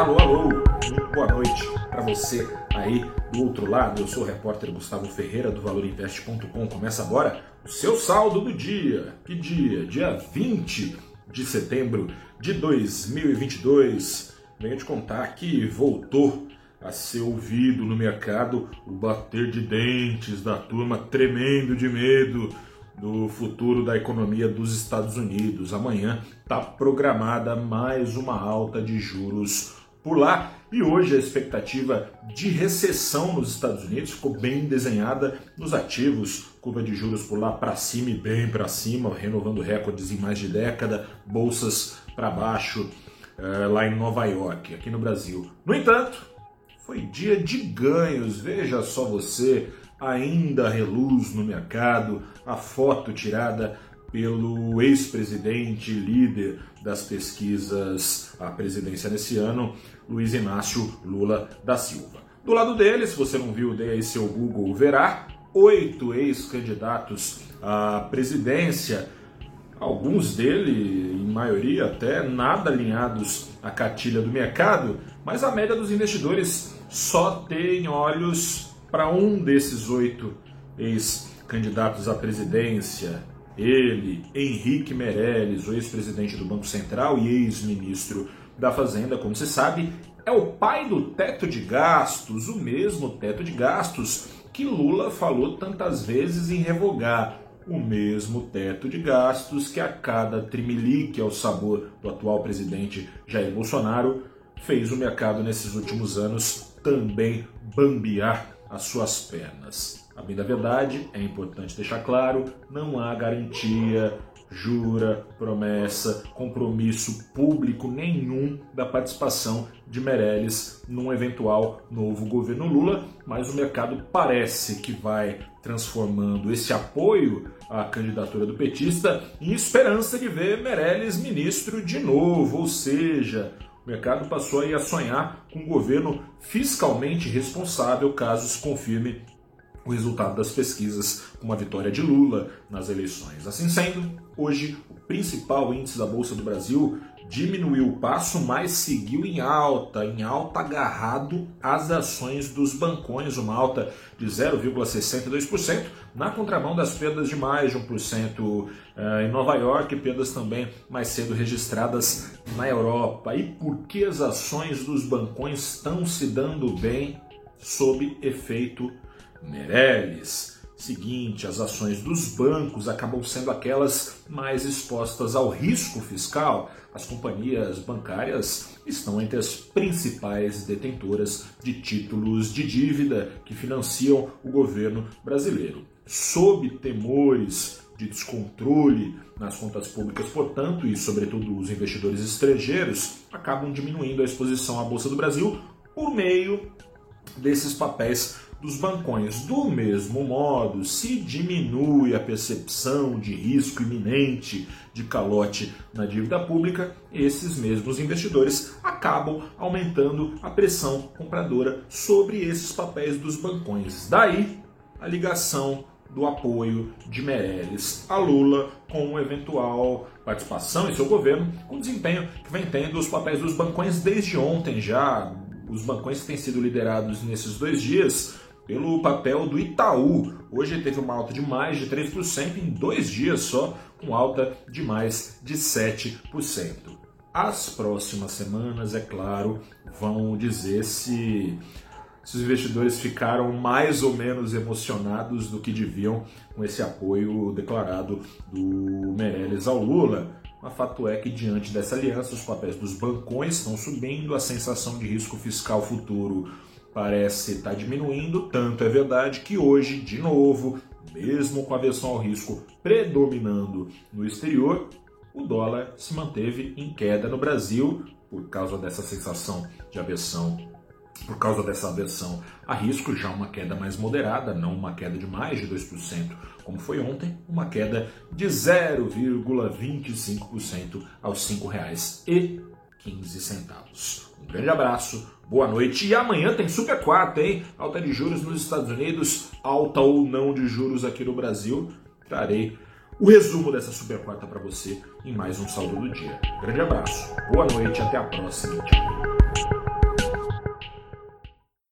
Alô, alô, boa noite para você aí do outro lado. Eu sou o repórter Gustavo Ferreira do ValorInvest.com. Começa agora o seu saldo do dia. Que dia? Dia 20 de setembro de 2022. Venho te contar que voltou a ser ouvido no mercado o bater de dentes da turma tremendo de medo do futuro da economia dos Estados Unidos. Amanhã está programada mais uma alta de juros por lá. E hoje a expectativa de recessão nos Estados Unidos ficou bem desenhada nos ativos, curva de juros por lá para cima e bem para cima, renovando recordes em mais de década, bolsas para baixo eh, lá em Nova York, aqui no Brasil. No entanto, foi dia de ganhos, veja só você, ainda reluz no mercado a foto tirada pelo ex-presidente líder das pesquisas à presidência nesse ano, Luiz Inácio Lula da Silva. Do lado dele, se você não viu, dê aí seu Google, verá. Oito ex-candidatos à presidência, alguns dele, em maioria até, nada alinhados à cartilha do mercado, mas a média dos investidores só tem olhos para um desses oito ex-candidatos à presidência, ele, Henrique Meirelles, o ex-presidente do Banco Central e ex-ministro da Fazenda, como se sabe, é o pai do teto de gastos, o mesmo teto de gastos que Lula falou tantas vezes em revogar. O mesmo teto de gastos que a cada trimelique ao sabor do atual presidente Jair Bolsonaro fez o mercado nesses últimos anos também bambear as suas pernas. A bem da verdade, é importante deixar claro, não há garantia, jura, promessa, compromisso público nenhum da participação de Meirelles num eventual novo governo Lula, mas o mercado parece que vai transformando esse apoio à candidatura do petista em esperança de ver Meirelles ministro de novo, ou seja, o mercado passou a sonhar com um governo fiscalmente responsável caso se confirme o resultado das pesquisas com uma vitória de Lula nas eleições. Assim sendo, hoje o principal índice da Bolsa do Brasil diminuiu o passo, mas seguiu em alta, em alta agarrado às ações dos bancões, uma alta de 0,62%, na contramão das perdas de mais de 1% eh, em Nova York, perdas também mais cedo registradas na Europa. E por que as ações dos bancões estão se dando bem sob efeito Meirelles. Seguinte, as ações dos bancos acabam sendo aquelas mais expostas ao risco fiscal. As companhias bancárias estão entre as principais detentoras de títulos de dívida que financiam o governo brasileiro. Sob temores de descontrole nas contas públicas, portanto, e sobretudo os investidores estrangeiros acabam diminuindo a exposição à Bolsa do Brasil por meio desses papéis dos bancões. Do mesmo modo, se diminui a percepção de risco iminente de calote na dívida pública, esses mesmos investidores acabam aumentando a pressão compradora sobre esses papéis dos bancões. Daí a ligação do apoio de Meirelles a Lula com eventual participação em seu governo, com desempenho que vem tendo os papéis dos bancões desde ontem já. Os bancões que têm sido liderados nesses dois dias pelo papel do Itaú. Hoje teve uma alta de mais de 3% em dois dias só, com alta de mais de 7%. As próximas semanas, é claro, vão dizer se, se os investidores ficaram mais ou menos emocionados do que deviam com esse apoio declarado do Meirelles ao Lula. Mas fato é que, diante dessa aliança, os papéis dos bancões estão subindo, a sensação de risco fiscal futuro parece estar tá diminuindo, tanto é verdade que hoje, de novo, mesmo com a aversão ao risco predominando no exterior, o dólar se manteve em queda no Brasil por causa dessa sensação de aversão, por causa dessa aversão a risco, já uma queda mais moderada, não uma queda de mais de 2%, como foi ontem, uma queda de 0,25% aos R$ 5,15. Um grande abraço, boa noite e amanhã tem super quarta, hein? Alta de juros nos Estados Unidos, alta ou não de juros aqui no Brasil. Trarei o resumo dessa super quarta para você em mais um saldo do dia. Grande abraço, boa noite, até a próxima. Tchau.